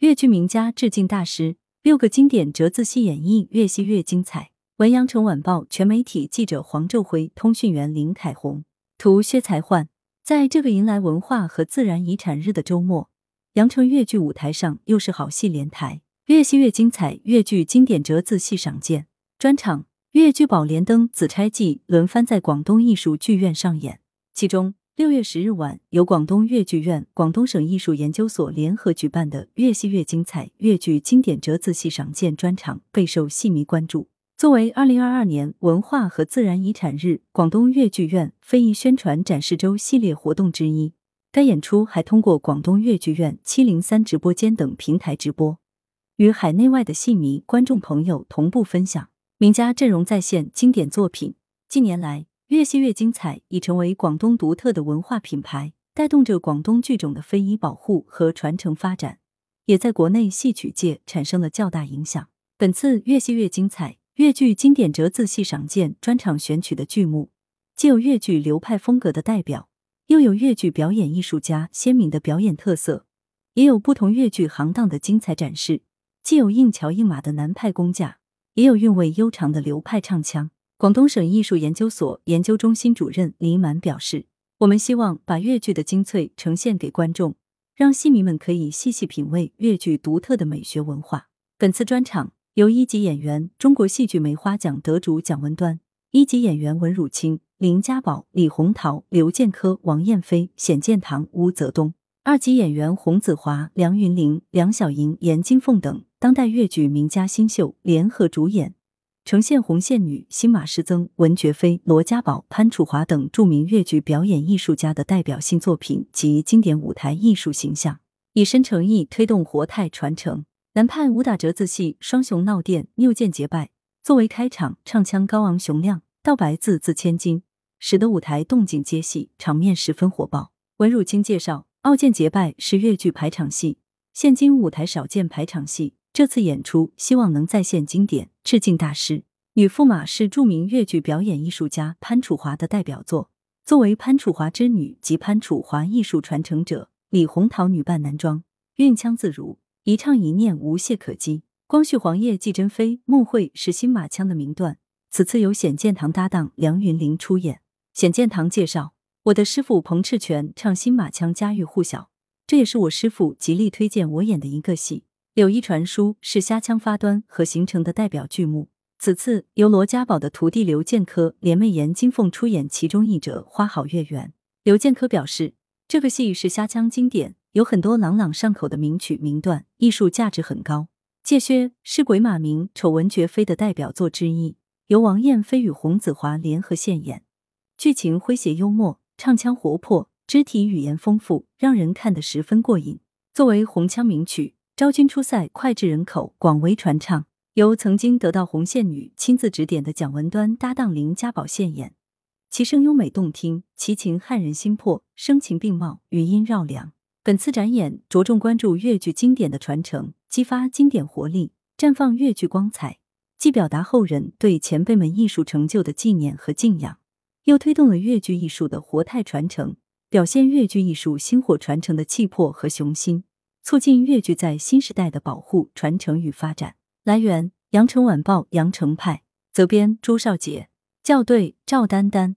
粤剧名家致敬大师，六个经典折子戏演绎越戏越精彩。文阳城晚报全媒体记者黄昼辉，通讯员林凯红，图薛才焕。在这个迎来文化和自然遗产日的周末，阳城粤剧舞台上又是好戏连台，越戏越精彩。粤剧经典折子戏赏鉴专场，粤剧《宝莲灯》《紫钗记》轮番在广东艺术剧院上演，其中。六月十日晚，由广东粤剧院、广东省艺术研究所联合举办的“越戏越精彩”粤剧经典折子戏赏鉴专场备受戏迷关注。作为二零二二年文化和自然遗产日广东粤剧院非遗宣传展示周系列活动之一，该演出还通过广东粤剧院七零三直播间等平台直播，与海内外的戏迷、观众朋友同步分享名家阵容再现经典作品。近年来，越戏越精彩已成为广东独特的文化品牌，带动着广东剧种的非遗保护和传承发展，也在国内戏曲界产生了较大影响。本次越戏越精彩粤剧经典折子戏赏鉴专场选取的剧目，既有粤剧流派风格的代表，又有粤剧表演艺术家鲜明的表演特色，也有不同粤剧行当的精彩展示。既有硬桥硬马的南派功架，也有韵味悠长的流派唱腔。广东省艺术研究所研究中心主任李满表示：“我们希望把粤剧的精粹呈现给观众，让戏迷们可以细细品味粤剧独特的美学文化。”本次专场由一级演员、中国戏剧梅花奖得主蒋文端，一级演员文汝清、林家宝、李洪桃、刘建科、王艳飞、冼建堂、吴泽东，二级演员洪子华、梁云玲、梁小莹、严金凤等当代粤剧名家新秀联合主演。呈现红线女、新马师曾、文觉飞、罗家宝、潘楚华等著名越剧表演艺术家的代表性作品及经典舞台艺术形象，以深诚意推动活态传承。南派武打折子戏《双雄闹殿》谬见结拜作为开场，唱腔高昂雄亮，道白字字千金，使得舞台动静皆戏，场面十分火爆。文汝清介绍，《傲剑结拜》是粤剧排场戏，现今舞台少见排场戏。这次演出希望能再现经典，致敬大师。女驸马是著名越剧表演艺术家潘楚华的代表作。作为潘楚华之女及潘楚华艺术传承者，李红桃女扮男装，韵腔自如，一唱一念无懈可击。光绪皇爷季珍妃、孟慧是新马腔的名段。此次由显建堂搭档梁云玲出演。显建堂介绍：“我的师傅彭赤泉唱新马腔家喻户晓，这也是我师傅极力推荐我演的一个戏。”《柳毅传书》是虾腔发端和形成的代表剧目。此次由罗家宝的徒弟刘建科联袂严金凤出演其中一折《花好月圆》。刘建科表示，这个戏是虾腔经典，有很多朗朗上口的名曲名段，艺术价值很高。《借薛》是鬼马名、丑闻绝飞的代表作之一，由王艳飞与洪子华联合献演，剧情诙谐幽默，唱腔活泼，肢体语言丰富，让人看得十分过瘾。作为红腔名曲。昭君出塞脍炙人口，广为传唱。由曾经得到红线女亲自指点的蒋文端搭档林家宝献演，其声优美动听，其情撼人心魄，声情并茂，余音绕梁。本次展演着重关注粤剧经典的传承，激发经典活力，绽放粤剧光彩，既表达后人对前辈们艺术成就的纪念和敬仰，又推动了粤剧艺术的活态传承，表现粤剧艺术薪火传承的气魄和雄心。促进粤剧在新时代的保护、传承与发展。来源：羊城晚报·羊城派，责编：朱少杰，校对：赵丹丹。